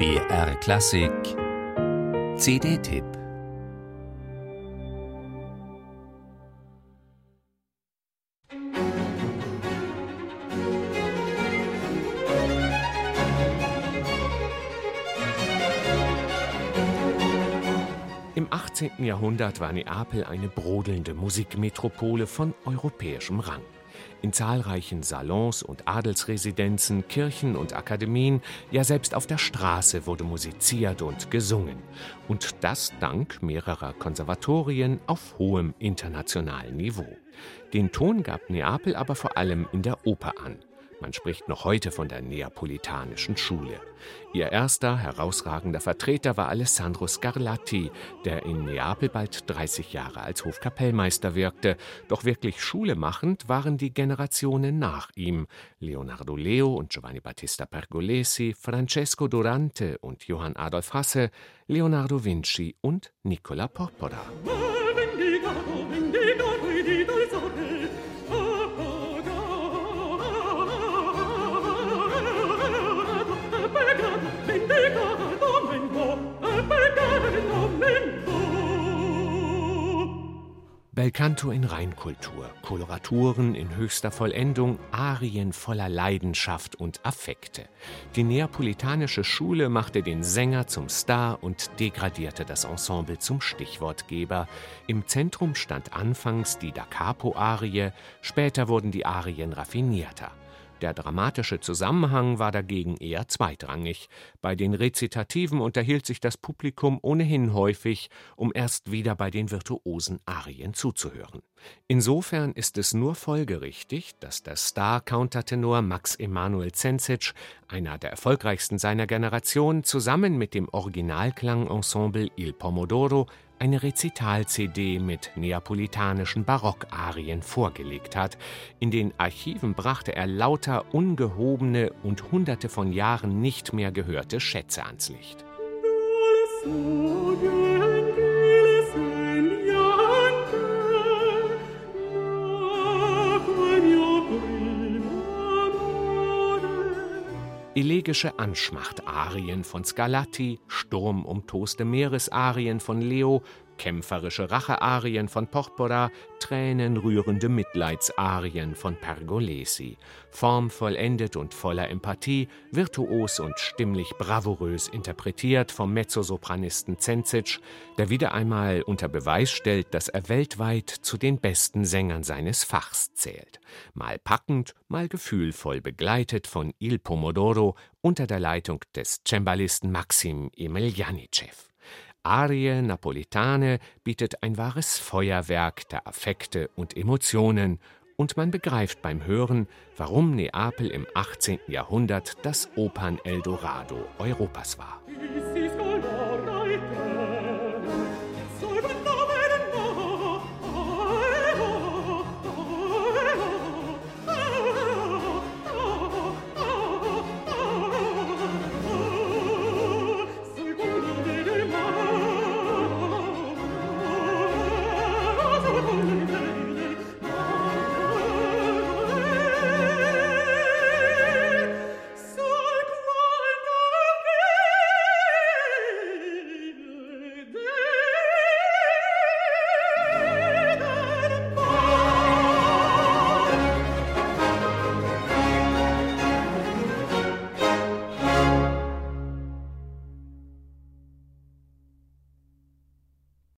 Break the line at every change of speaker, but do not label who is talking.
BR Klassik CD-Tipp Im 18. Jahrhundert war Neapel eine brodelnde Musikmetropole von europäischem Rang. In zahlreichen Salons und Adelsresidenzen, Kirchen und Akademien, ja selbst auf der Straße wurde musiziert und gesungen. Und das dank mehrerer Konservatorien auf hohem internationalen Niveau. Den Ton gab Neapel aber vor allem in der Oper an. Man spricht noch heute von der Neapolitanischen Schule. Ihr erster herausragender Vertreter war Alessandro Scarlatti, der in Neapel bald 30 Jahre als Hofkapellmeister wirkte. Doch wirklich Schule machend waren die Generationen nach ihm: Leonardo Leo und Giovanni Battista Pergolesi, Francesco Durante und Johann Adolf Hasse, Leonardo Vinci und Nicola Porpora. Belcanto in Reinkultur, Koloraturen in höchster Vollendung, Arien voller Leidenschaft und Affekte. Die neapolitanische Schule machte den Sänger zum Star und degradierte das Ensemble zum Stichwortgeber. Im Zentrum stand anfangs die Da Capo-Arie, später wurden die Arien raffinierter. Der dramatische Zusammenhang war dagegen eher zweitrangig. Bei den Rezitativen unterhielt sich das Publikum ohnehin häufig, um erst wieder bei den virtuosen Arien zuzuhören. Insofern ist es nur folgerichtig, dass der Star-Countertenor Max Emanuel Zenzic, einer der erfolgreichsten seiner Generation, zusammen mit dem Originalklangensemble Il Pomodoro eine Rezital-CD mit neapolitanischen Barockarien vorgelegt hat. In den Archiven brachte er lauter ungehobene und hunderte von Jahren nicht mehr gehörte Schätze ans Licht. Elegische Anschmachtarien von Scarlatti, sturmumtoste Meeresarien von Leo, kämpferische Rachearien von Porpora, tränenrührende Mitleidsarien von Pergolesi, formvollendet und voller Empathie, virtuos und stimmlich bravourös interpretiert vom Mezzosopranisten Zenzic, der wieder einmal unter Beweis stellt, dass er weltweit zu den besten Sängern seines Fachs zählt. Mal packend, mal gefühlvoll begleitet von Il Pomodoro unter der Leitung des Cembalisten Maxim Emelianitschew. Arie Napolitane bietet ein wahres Feuerwerk der Affekte und Emotionen, und man begreift beim Hören, warum Neapel im 18. Jahrhundert das Opern-Eldorado Europas war.